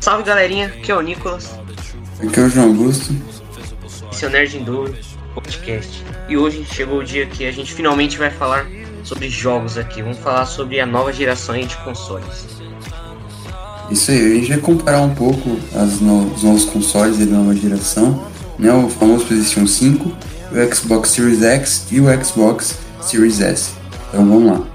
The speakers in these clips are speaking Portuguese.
Salve galerinha, aqui é o Nicolas. Aqui é o João Augusto. Esse é o Nerd Enduro Podcast. E hoje chegou o dia que a gente finalmente vai falar sobre jogos aqui. Vamos falar sobre a nova geração de consoles. Isso aí, a gente vai comparar um pouco as no, os novos consoles da nova geração, né? O famoso PlayStation 5, o Xbox Series X e o Xbox Series S. Então vamos lá.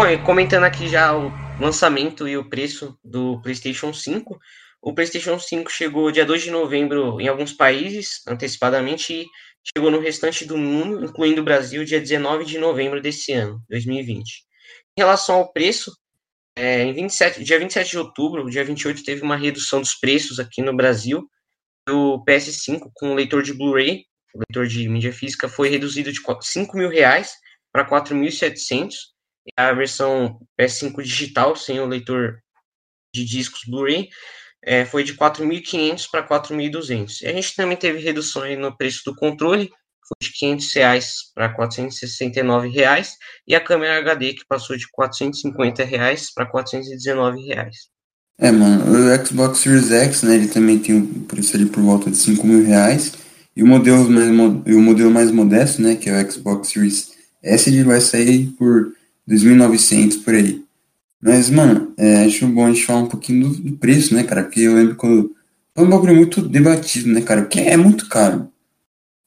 Bom, comentando aqui já o lançamento e o preço do PlayStation 5. O PlayStation 5 chegou dia 2 de novembro em alguns países, antecipadamente, e chegou no restante do mundo, incluindo o Brasil, dia 19 de novembro desse ano, 2020. Em relação ao preço, é, em 27, dia 27 de outubro, dia 28, teve uma redução dos preços aqui no Brasil. O PS5 com leitor de Blu-ray, leitor de mídia física, foi reduzido de 5 mil reais para 4.700. A versão PS5 digital, sem o leitor de discos Blu-ray, é, foi de 4.500 para 4.200. E a gente também teve redução no preço do controle, foi de 500 reais para 469 reais, e a câmera HD que passou de 450 reais para 419 reais. É, mano, o Xbox Series X, né, ele também tem um preço ali por volta de 5 mil reais, e o modelo mais, o modelo mais modesto, né, que é o Xbox Series S, ele vai sair por 2.900 por aí. Mas, mano, é, acho bom a gente falar um pouquinho do, do, preço, né, cara? Porque eu lembro quando. Foi um bagulho muito debatido, né, cara? Porque é muito caro.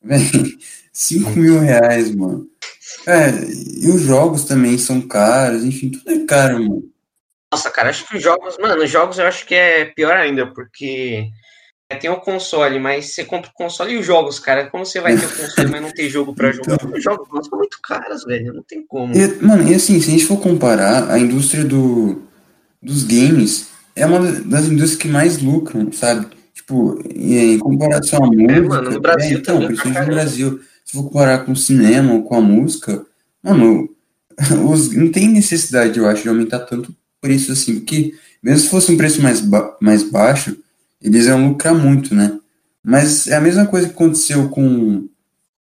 Véi, 5 mil reais, mano. É, e os jogos também são caros, enfim, tudo é caro, mano. Nossa, cara, acho que os jogos, mano, os jogos eu acho que é pior ainda, porque tem o console, mas você compra o console e os jogos, cara. Como você vai ter o console, mas não ter jogo pra jogar? Então... Os jogos são muito caros, velho. Não tem como. E, mano, e assim, se a gente for comparar, a indústria do, dos games é uma das indústrias que mais lucram, sabe? Tipo, em comparação à música. É, mano, no Brasil é, então, principalmente no Brasil. Se for comparar com o cinema ou com a música, mano, os, não tem necessidade, eu acho, de aumentar tanto o preço assim, porque mesmo se fosse um preço mais, ba mais baixo eles iam lucrar muito, né? Mas é a mesma coisa que aconteceu com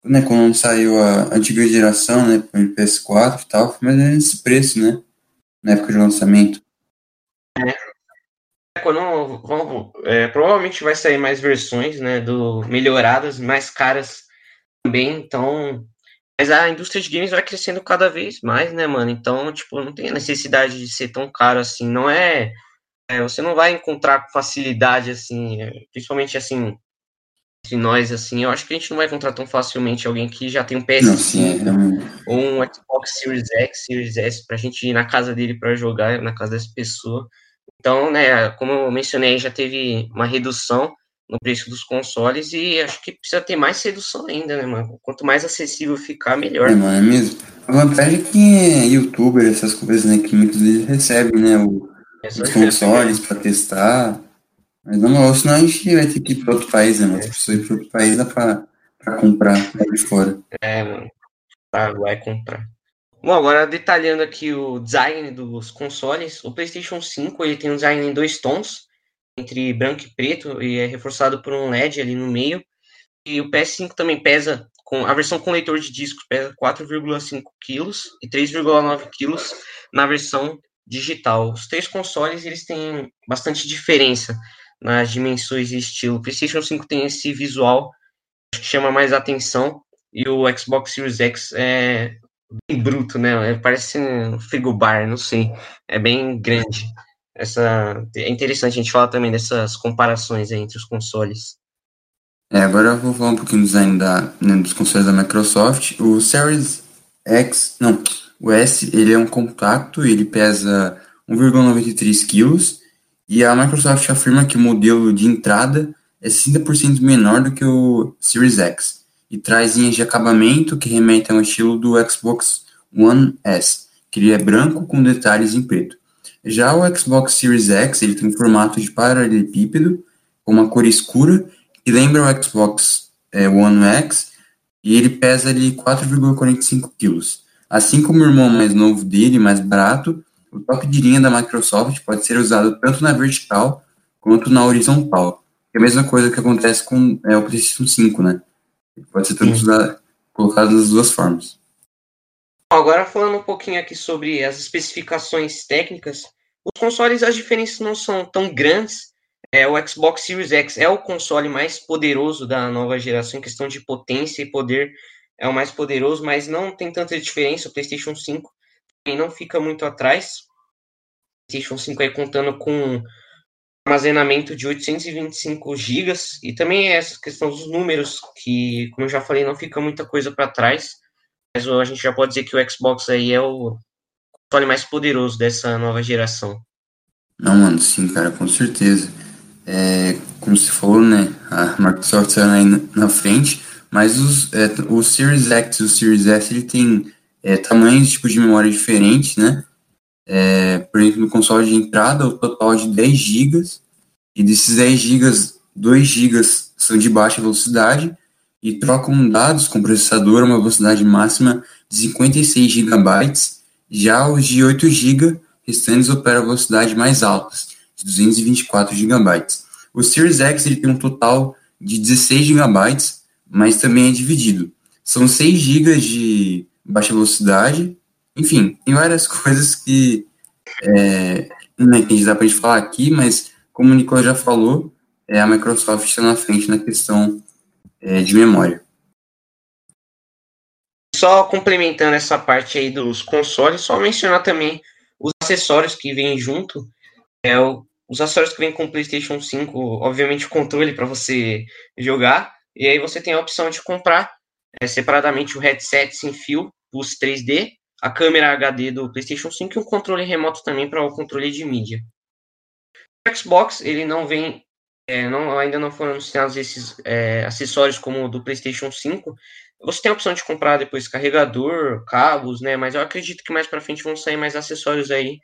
né, quando saiu a antiga geração, né, o PS4 e tal, mas é esse preço, né, na época de lançamento. É, quando, é, provavelmente vai sair mais versões, né, do melhoradas, mais caras também, então, mas a indústria de games vai crescendo cada vez mais, né, mano, então, tipo, não tem necessidade de ser tão caro assim, não é é, você não vai encontrar com facilidade, assim, é, principalmente assim, entre nós, assim, eu acho que a gente não vai encontrar tão facilmente alguém que já tem um PS5 não, ou um Xbox Series X, Series S, pra gente ir na casa dele para jogar, na casa dessa pessoa. Então, né, como eu mencionei, já teve uma redução no preço dos consoles e acho que precisa ter mais redução ainda, né, mano? Quanto mais acessível ficar, melhor. É, mano, é mesmo. A vantagem é que é youtuber, essas coisas, né, que muitos deles recebem, né, o consoles para testar. Mas não, senão a gente vai ter que ir para outro país, né? Se pessoa ir para outro país para comprar de fora. É, mano. Tá, vai comprar. Bom, agora detalhando aqui o design dos consoles, o PlayStation 5 ele tem um design em dois tons, entre branco e preto, e é reforçado por um LED ali no meio. E o PS5 também pesa, com a versão com leitor de discos pesa 4,5 kg e 3,9 kg na versão digital. Os três consoles eles têm bastante diferença nas dimensões e estilo. O PlayStation 5 tem esse visual que chama mais atenção e o Xbox Series X é bem bruto, né? É, parece um frigobar, não sei. É bem grande. Essa é interessante a gente falar também dessas comparações entre os consoles. É, agora eu vou falar um pouquinho do design da, né, dos consoles da Microsoft. O Series X, não, o S ele é um compacto, ele pesa 1,93 kg e a Microsoft afirma que o modelo de entrada é 60% menor do que o Series X e traz linhas de acabamento que remetem ao estilo do Xbox One S, que ele é branco com detalhes em preto. Já o Xbox Series X ele tem um formato de paralelepípedo com uma cor escura que lembra o Xbox é, One X e ele pesa ali 4,45 kg. Assim como o irmão mais novo dele, mais barato, o toque de linha da Microsoft pode ser usado tanto na vertical quanto na horizontal, é a mesma coisa que acontece com é, o PlayStation 5, né? Pode ser tanto colocado das duas formas. Agora falando um pouquinho aqui sobre as especificações técnicas, os consoles as diferenças não são tão grandes. É, o Xbox Series X é o console mais poderoso da nova geração em questão de potência e poder, é o mais poderoso, mas não tem tanta diferença. O PlayStation 5 também não fica muito atrás. O PlayStation 5 aí contando com armazenamento de 825 GB e também essa questão dos números que, como eu já falei, não fica muita coisa para trás. Mas a gente já pode dizer que o Xbox aí é o console mais poderoso dessa nova geração. Não, mano, sim, cara, com certeza. É, como você falou, né? A Microsoft saiu aí na frente, mas os, é, o Series X e o Series S ele tem é, tamanhos tipo de memória diferentes, né? É, por exemplo, no console de entrada, o total é de 10 GB, e desses 10 GB, 2 GB são de baixa velocidade e trocam dados com processador a uma velocidade máxima de 56 GB. Já os de 8 GB restantes operam a velocidade mais altas, de 224 GB. O Series X ele tem um total de 16 GB, mas também é dividido. São 6 GB de baixa velocidade. Enfim, tem várias coisas que, é, né, que dá para a gente falar aqui, mas como o Nicolas já falou, é, a Microsoft está na frente na questão é, de memória. Só complementando essa parte aí dos consoles, só mencionar também os acessórios que vêm junto. É, os acessórios que vêm com o PlayStation 5, obviamente o controle para você jogar, e aí você tem a opção de comprar é, separadamente o headset sem fio, os 3D, a câmera HD do PlayStation 5 e um controle remoto também para o controle de mídia. O Xbox ele não vem é, não, ainda não foram anunciados esses é, acessórios como o do PlayStation 5. Você tem a opção de comprar depois carregador, cabos, né? Mas eu acredito que mais para frente vão sair mais acessórios aí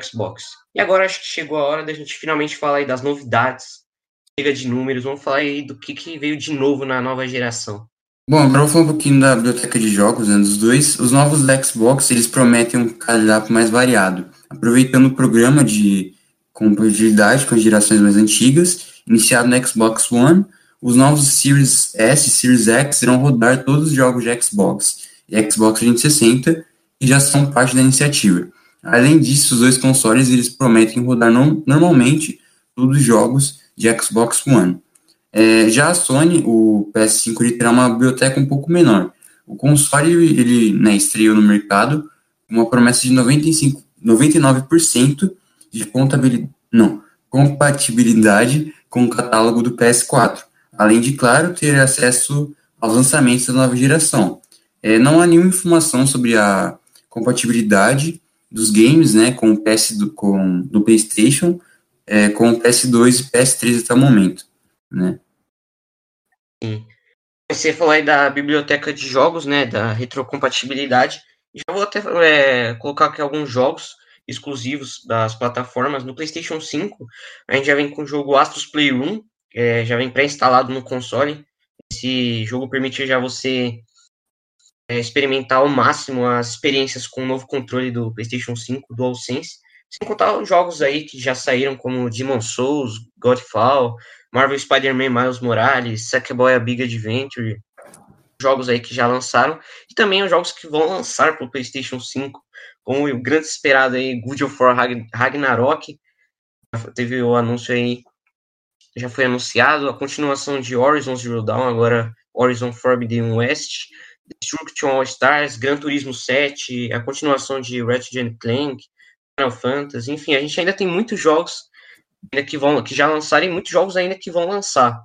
Xbox. E agora acho que chegou a hora da gente finalmente falar aí das novidades. Chega de números, vamos falar aí do que, que veio de novo na nova geração. Bom, agora vou falar um pouquinho da biblioteca de jogos, né, dos dois. Os novos da Xbox, eles prometem um cardápio mais variado, aproveitando o programa de compatibilidade com as gerações mais antigas iniciado no Xbox One, os novos Series S e Series X irão rodar todos os jogos de Xbox e Xbox 360 e já são parte da iniciativa. Além disso, os dois consoles eles prometem rodar no, normalmente todos os jogos de Xbox One. É, já a Sony, o PS5 ele terá uma biblioteca um pouco menor. O console ele né, estreou no mercado com uma promessa de 95, 99% de contabilidade, não, compatibilidade com o catálogo do PS4, além de, claro, ter acesso aos lançamentos da nova geração. É, não há nenhuma informação sobre a compatibilidade dos games né, com o PS do, com, do PlayStation, é, com o PS2 e PS3 até o momento. Né? Sim. Você falou aí da biblioteca de jogos, né, da retrocompatibilidade. Já vou até é, colocar aqui alguns jogos exclusivos das plataformas. No PlayStation 5, a gente já vem com o jogo Astros Playroom, é, já vem pré-instalado no console. Esse jogo permite já você é, experimentar ao máximo as experiências com o novo controle do PlayStation 5, DualSense. Sem contar os jogos aí que já saíram, como Demon Souls, Godfall, Marvel Spider-Man Miles Morales, Sackboy A Big Adventure, jogos aí que já lançaram, e também os jogos que vão lançar para o PlayStation 5, como o grande esperado aí, God of War Ragnarok, teve o anúncio aí, já foi anunciado, a continuação de Horizon Zero Dawn, agora Horizon Forbidden West, Destruction All Stars, Gran Turismo 7, a continuação de Ratchet Clank, Final Fantasy, enfim, a gente ainda tem muitos jogos ainda que vão que já lançaram e muitos jogos ainda que vão lançar.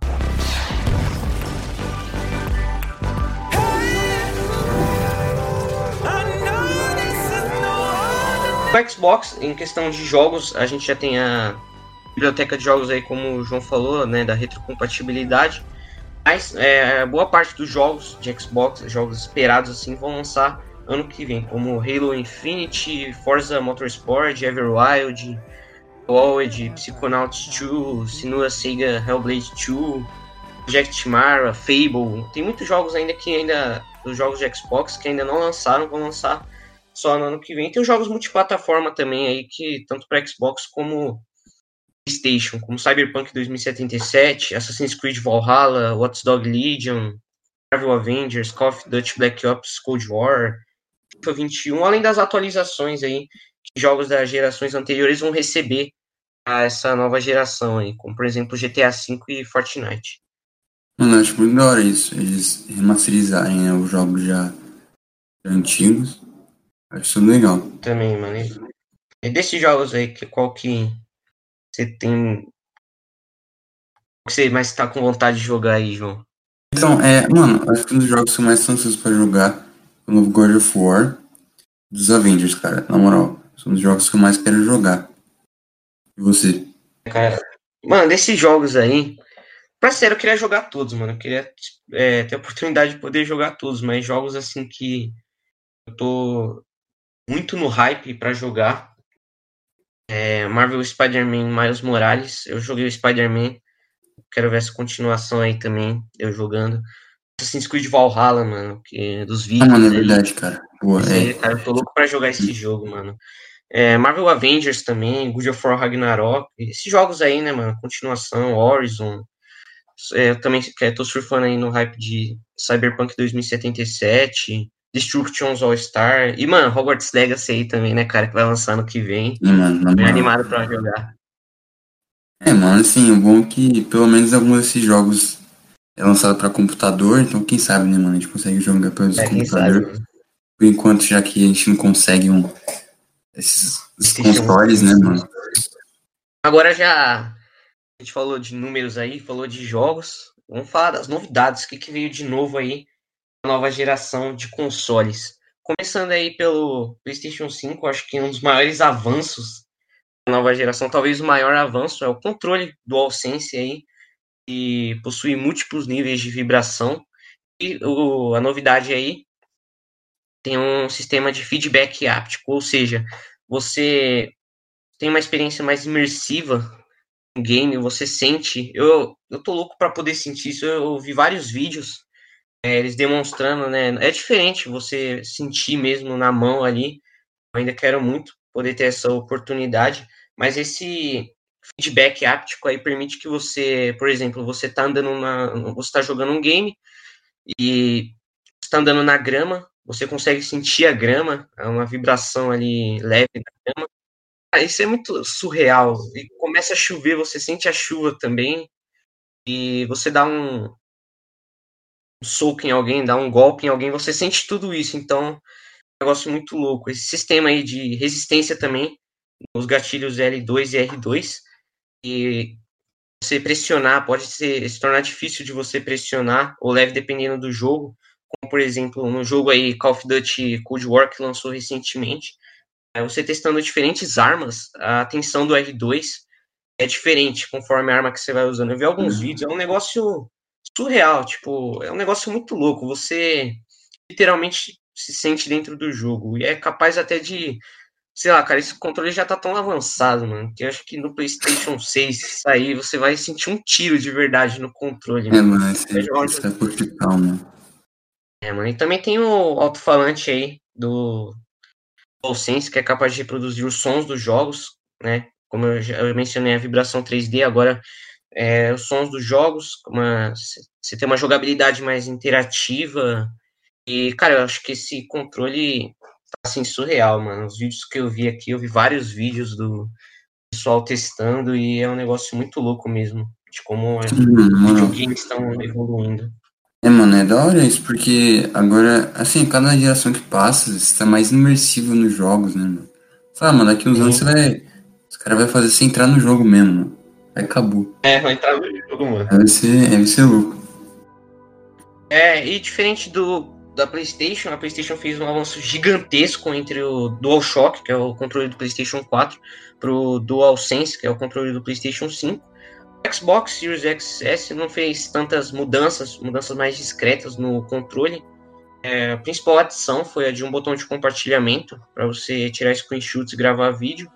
O Xbox, em questão de jogos, a gente já tem a biblioteca de jogos aí, como o João falou, né, da retrocompatibilidade. Mas é, boa parte dos jogos de Xbox, jogos esperados assim, vão lançar ano que vem, como Halo Infinite, Forza Motorsport, Everwild, Walled, Psychonauts 2, Sinua Sega Hellblade 2, Project Mara, Fable. Tem muitos jogos ainda que ainda os jogos de Xbox que ainda não lançaram, vão lançar só no ano que vem. Tem os jogos multiplataforma também aí, que tanto para Xbox como PlayStation, como Cyberpunk 2077, Assassin's Creed Valhalla, Watch Dog Legion, Marvel Avengers, Call of Duty Black Ops Cold War, FIFA 21, além das atualizações aí que jogos das gerações anteriores vão receber a essa nova geração aí, como por exemplo GTA V e Fortnite. Mano, acho muito da hora isso, eles remasterizarem né, os jogos já, antigos. Acho isso legal. Também, mano. E desses jogos aí, que, qual que você tem. Que você mais tá com vontade de jogar aí, João? Então, é, mano, acho que um dos jogos que eu mais ansioso pra jogar o novo God of War dos Avengers, cara. Na moral, são os jogos que eu mais quero jogar. E você? Cara, mano, desses jogos aí, pra sério, eu queria jogar todos, mano. Eu queria é, ter a oportunidade de poder jogar todos, mas jogos assim que eu tô muito no hype para jogar. É, Marvel Spider-Man Miles Morales. Eu joguei o Spider-Man. Quero ver essa continuação aí também, eu jogando. Assassin's Creed Valhalla, mano, que, dos vídeos. Ah, mano, é verdade, cara. Boa, é. cara, eu tô louco pra jogar esse jogo, mano. É, Marvel Avengers também, God of War Ragnarok, esses jogos aí, né, mano, continuação, Horizon. É, eu também é, tô surfando aí no hype de Cyberpunk 2077, Destructions All-Star, e, mano, Hogwarts Legacy aí também, né, cara, que vai lançar no que vem. Sim, mano, Bem animado pra jogar. É, mano, assim, o bom é que pelo menos alguns desses jogos é lançado para computador, então quem sabe, né, mano, a gente consegue jogar pelos É, quem computadores. sabe. Por enquanto, já que a gente não consegue um, esses, esses consoles, né, mano? Agora já a gente falou de números aí, falou de jogos. Vamos falar das novidades, o que, que veio de novo aí na nova geração de consoles. Começando aí pelo PlayStation 5, acho que um dos maiores avanços da nova geração, talvez o maior avanço, é o controle DualSense aí, que possui múltiplos níveis de vibração. E o, a novidade aí tem um sistema de feedback áptico, ou seja, você tem uma experiência mais imersiva no game, você sente. Eu, eu tô louco para poder sentir isso. Eu vi vários vídeos, é, eles demonstrando, né? É diferente você sentir mesmo na mão ali. Eu ainda quero muito poder ter essa oportunidade, mas esse feedback áptico aí permite que você, por exemplo, você tá andando você tá jogando um game e está andando na grama, você consegue sentir a grama, é uma vibração ali leve da grama. Ah, isso é muito surreal. E começa a chover, você sente a chuva também. E você dá um, um soco em alguém, dá um golpe em alguém, você sente tudo isso. Então, é um negócio muito louco. Esse sistema aí de resistência também, os gatilhos L2 e R2, e você pressionar, pode ser, se tornar difícil de você pressionar, ou leve dependendo do jogo, como por exemplo no jogo aí Call of Duty Cold War que lançou recentemente, é, você testando diferentes armas, a tensão do R2 é diferente conforme a arma que você vai usando. Eu vi alguns vídeos, é um negócio surreal, tipo, é um negócio muito louco. Você literalmente se sente dentro do jogo e é capaz até de sei lá, cara, esse controle já tá tão avançado, mano, que eu acho que no PlayStation 6 sair você vai sentir um tiro de verdade no controle. É, mano, esse, esse é mano. É, mano, e também tem o alto-falante aí do DualSense, que é capaz de reproduzir os sons dos jogos, né? Como eu já eu mencionei a vibração 3D, agora é, os sons dos jogos, uma, você tem uma jogabilidade mais interativa. E, cara, eu acho que esse controle assim surreal, mano. Os vídeos que eu vi aqui, eu vi vários vídeos do pessoal testando e é um negócio muito louco mesmo, de como é, os videogames estão evoluindo. É, mano, é da hora isso, porque agora, assim, cada geração que passa, você tá mais imersivo nos jogos, né, mano? Fala, mano, daqui uns Sim. anos você vai. Os caras vão fazer você entrar no jogo mesmo, mano. Aí acabou. É, vai entrar no jogo, mano. Aí vai ser, aí vai ser louco. É, e diferente do da PlayStation, a PlayStation fez um avanço gigantesco entre o DualShock, que é o controle do PlayStation 4, pro DualSense, que é o controle do PlayStation 5. O Xbox Series XS não fez tantas mudanças, mudanças mais discretas no controle. É, a principal adição foi a de um botão de compartilhamento para você tirar screenshots e gravar vídeo,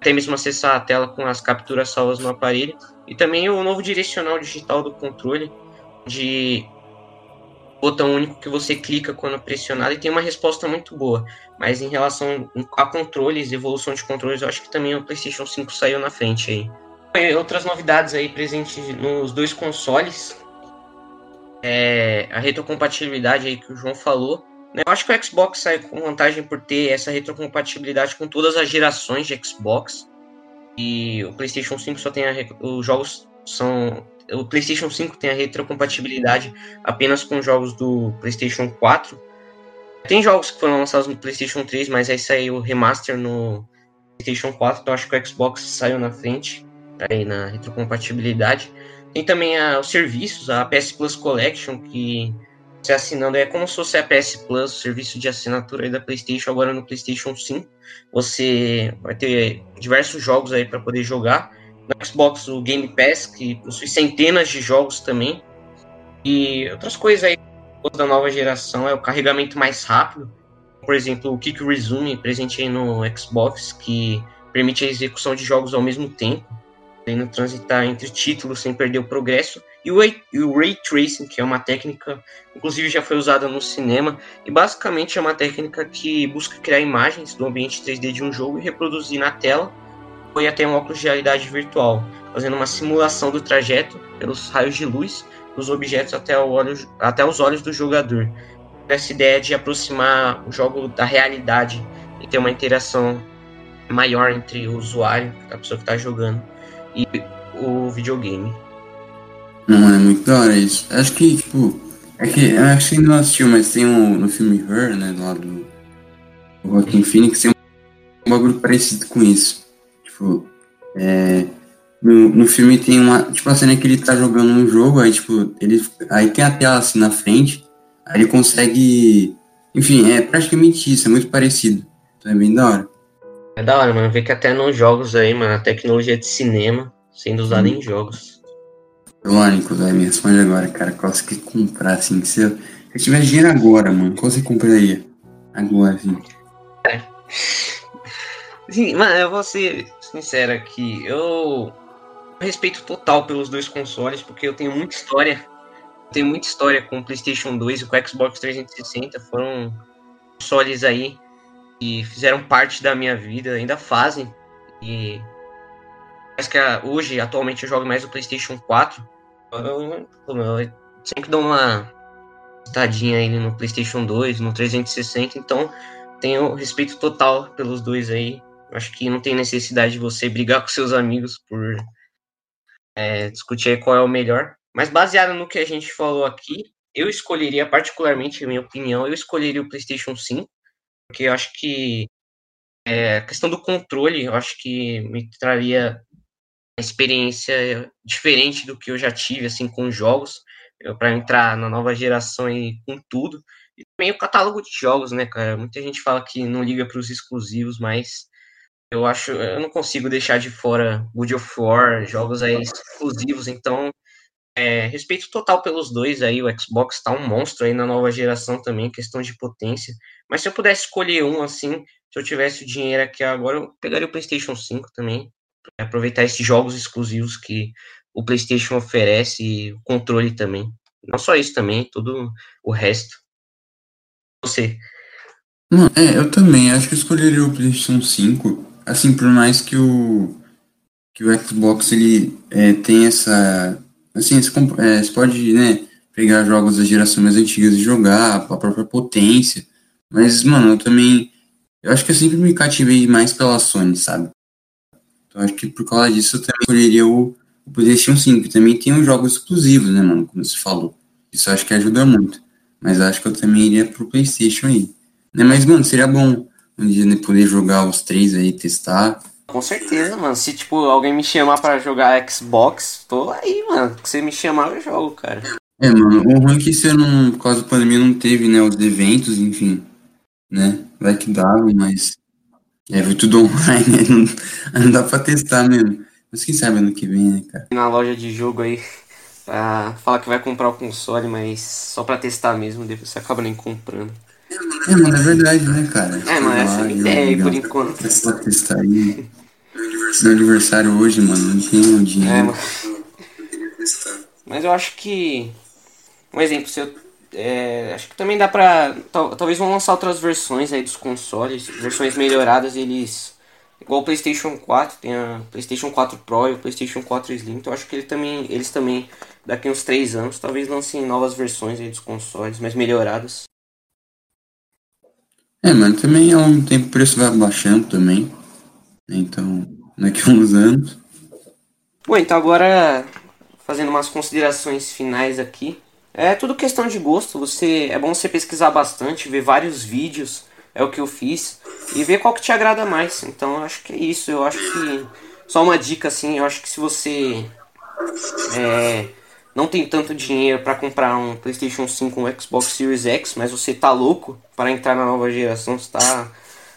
até mesmo acessar a tela com as capturas salvas no aparelho, e também o novo direcional digital do controle, de botão único que você clica quando pressionado e tem uma resposta muito boa. Mas em relação a controles, evolução de controles, eu acho que também o PlayStation 5 saiu na frente aí. Outras novidades aí presentes nos dois consoles. É a retrocompatibilidade aí que o João falou. Né? Eu acho que o Xbox sai com vantagem por ter essa retrocompatibilidade com todas as gerações de Xbox. E o PlayStation 5 só tem a, os jogos são o PlayStation 5 tem a retrocompatibilidade apenas com jogos do PlayStation 4. Tem jogos que foram lançados no PlayStation 3, mas aí saiu o remaster no PlayStation 4, então acho que o Xbox saiu na frente aí na retrocompatibilidade. Tem também a, os serviços, a PS Plus Collection, que você assinando é como se fosse a PS Plus, o serviço de assinatura da PlayStation, agora no PlayStation 5. Você vai ter diversos jogos aí para poder jogar. No Xbox, o Game Pass, que possui centenas de jogos também. E outras coisas aí da nova geração é o carregamento mais rápido. Por exemplo, o Kick Resume, presente aí no Xbox, que permite a execução de jogos ao mesmo tempo podendo transitar entre títulos sem perder o progresso, e o, o Ray Tracing, que é uma técnica, inclusive já foi usada no cinema, e basicamente é uma técnica que busca criar imagens do ambiente 3D de um jogo e reproduzir na tela, ou até um óculos de realidade virtual, fazendo uma simulação do trajeto pelos raios de luz dos objetos até, olho, até os olhos do jogador. Essa ideia de aproximar o jogo da realidade e ter uma interação maior entre o usuário, a pessoa que está jogando e o videogame. Não, é muito da hora isso. Acho que, tipo, é que acho que não assistiu, mas tem um no filme Her, né, do lado do Joaquim Phoenix, tem um bagulho parecido com isso. Tipo, é. No, no filme tem uma. Tipo, a cena que ele tá jogando um jogo, aí, tipo, ele. Aí tem a tela assim na frente, aí ele consegue. Enfim, é praticamente isso, é muito parecido. Então é bem da hora. É da hora, mano. Ver que até nos jogos aí, mano, a tecnologia de cinema sendo usada hum. em jogos. Irônico, velho. Me responde agora, cara. Qual você quer comprar, assim? Se eu, se eu tivesse dinheiro agora, mano, qual você compraria? Agora, assim. É. Sim, mano, eu vou ser sincero aqui. Eu respeito total pelos dois consoles, porque eu tenho muita história. tenho muita história com o PlayStation 2 e com o Xbox 360. Foram consoles aí que fizeram parte da minha vida, ainda fazem. E mas que hoje, atualmente, eu jogo mais o PlayStation 4. Eu, eu sempre dou uma estadinha aí no PlayStation 2, no 360, então tenho respeito total pelos dois aí. Acho que não tem necessidade de você brigar com seus amigos por é, discutir qual é o melhor. Mas baseado no que a gente falou aqui, eu escolheria, particularmente, minha opinião, eu escolheria o PlayStation 5 porque eu acho que é, a questão do controle, eu acho que me traria uma experiência diferente do que eu já tive assim com jogos, para entrar na nova geração e com tudo. E também o catálogo de jogos, né, cara? Muita gente fala que não liga para os exclusivos, mas eu acho, eu não consigo deixar de fora God of War, jogos aí exclusivos, então é, respeito total pelos dois aí, o Xbox tá um monstro aí na nova geração também, questão de potência. Mas se eu pudesse escolher um assim, se eu tivesse o dinheiro aqui agora, eu pegaria o PlayStation 5 também, aproveitar esses jogos exclusivos que o PlayStation oferece e o controle também. Não só isso também, todo o resto. Você. Mano, é, eu também acho que escolheria o PlayStation 5. Assim, por mais que o que o Xbox ele é, tem essa Assim, você, é, você pode, né, pegar jogos da geração mais antigas e jogar, a própria potência. Mas, mano, eu também. Eu acho que eu sempre me cativei mais pela Sony, sabe? Então acho que por causa disso eu também escolheria o, o PlayStation 5. Também tem os jogos exclusivos, né, mano? Como você falou. Isso acho que ajuda muito. Mas acho que eu também iria pro PlayStation aí. Né? Mas, mano, seria bom um dia né, poder jogar os três aí, testar. Com certeza, mano. Se, tipo, alguém me chamar para jogar Xbox, tô aí, mano. Se você me chamar, eu jogo, cara. É, mano. O ruim é que você não, por causa da pandemia, não teve, né, os eventos, enfim. Né? Vai que dava, mas. É, foi tudo online, né? Não, não dá pra testar mesmo. Mas quem sabe ano que vem, né, cara? Na loja de jogo aí, pra falar que vai comprar o console, mas só pra testar mesmo, depois você acaba nem comprando. É, mano, é verdade, né, cara? É, mano, essa é a ideia aí, por enquanto. Testar, testar aí. Meu aniversário hoje, mano, não tenho dinheiro. É, mano. Mas eu acho que. Um exemplo, se eu. É, acho que também dá pra. Tal, talvez vão lançar outras versões aí dos consoles, versões melhoradas, eles Igual o PlayStation 4, tem a PlayStation 4 Pro e o PlayStation 4 Slim. Então acho que ele também, eles também, daqui uns 3 anos, talvez lancem novas versões aí dos consoles, mais melhoradas. É, mano, também ao mesmo tempo o preço vai baixando também. Então, daqui a uns anos. Bom, então agora fazendo umas considerações finais aqui. É tudo questão de gosto. Você é bom você pesquisar bastante, ver vários vídeos, é o que eu fiz, e ver qual que te agrada mais. Então eu acho que é isso. Eu acho que só uma dica assim, eu acho que se você é, não tem tanto dinheiro para comprar um PlayStation 5, um Xbox Series X, mas você tá louco para entrar na nova geração, está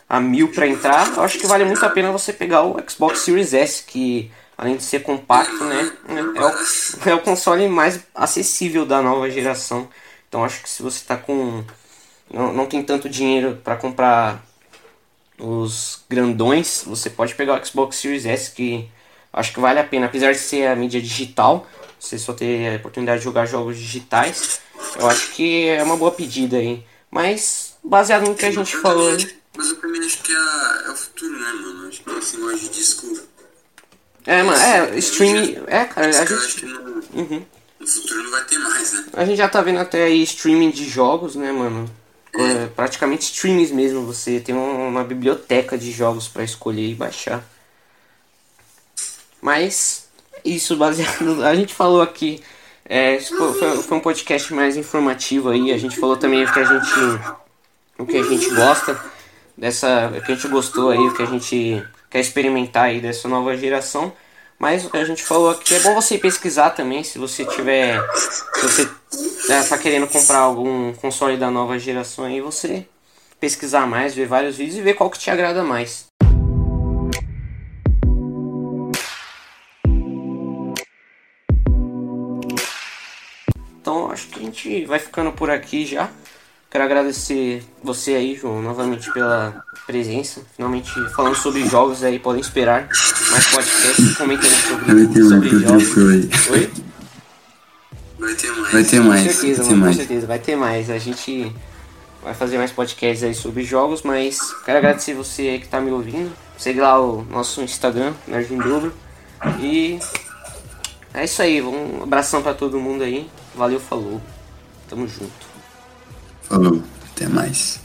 a mil para entrar, eu acho que vale muito a pena você pegar o Xbox Series S, que além de ser compacto, né, é o, é o console mais acessível da nova geração. Então acho que se você está com não, não tem tanto dinheiro para comprar os grandões, você pode pegar o Xbox Series S que acho que vale a pena, apesar de ser a mídia digital, você só ter a oportunidade de jogar jogos digitais, eu acho que é uma boa pedida aí. Mas baseado no que a gente falou, mas eu também acho que é, é o futuro, né, mano? Acho que esse negócio de disco é, mano, é, streaming. É, cara, a gente. Uhum. no futuro não vai ter mais, né? A gente já tá vendo até aí streaming de jogos, né, mano? É. praticamente streams mesmo. Você tem uma, uma biblioteca de jogos para escolher e baixar. Mas, isso baseado. A gente falou aqui. É, foi, foi um podcast mais informativo aí. A gente falou também o que a gente. O que a gente gosta dessa. O que a gente gostou aí, o que a gente quer experimentar aí dessa nova geração. Mas a gente falou aqui, é bom você pesquisar também, se você tiver. Se você está querendo comprar algum console da nova geração aí, você pesquisar mais, ver vários vídeos e ver qual que te agrada mais. Então acho que a gente vai ficando por aqui já. Quero agradecer você aí, João, novamente pela presença. Finalmente falando sobre jogos aí, podem esperar mais podcast comentando sobre, vai ter sobre mais, jogos. Oi? Vai ter mais. Vai ter mais. Com certeza, vai ter mano, mais. com certeza, vai ter mais. A gente vai fazer mais podcasts aí sobre jogos, mas quero agradecer você aí que tá me ouvindo. Segue lá o nosso Instagram, Nerd em Dobro. E é isso aí, um abração para todo mundo aí. Valeu, falou. Tamo junto. Falou, até mais.